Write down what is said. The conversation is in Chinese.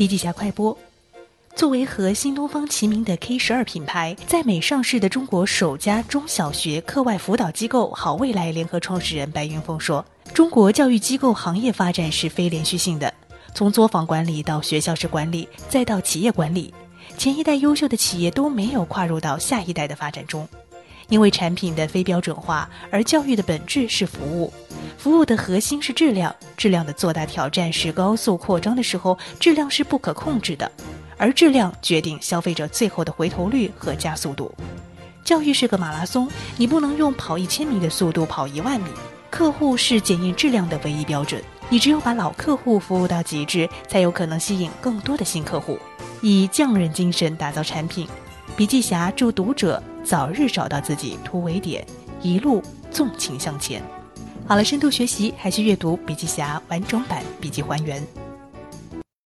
笔记侠快播。作为和新东方齐名的 K 十二品牌，在美上市的中国首家中小学课外辅导机构好未来联合创始人白云峰说：“中国教育机构行业发展是非连续性的，从作坊管理到学校式管理，再到企业管理，前一代优秀的企业都没有跨入到下一代的发展中。因为产品的非标准化，而教育的本质是服务，服务的核心是质量，质量的做大挑战是高速扩张的时候，质量是不可控制的。”而质量决定消费者最后的回头率和加速度。教育是个马拉松，你不能用跑一千米的速度跑一万米。客户是检验质量的唯一标准，你只有把老客户服务到极致，才有可能吸引更多的新客户。以匠人精神打造产品，笔记侠祝读者早日找到自己突围点，一路纵情向前。好了，深度学习还需阅读笔记侠完整版笔记还原。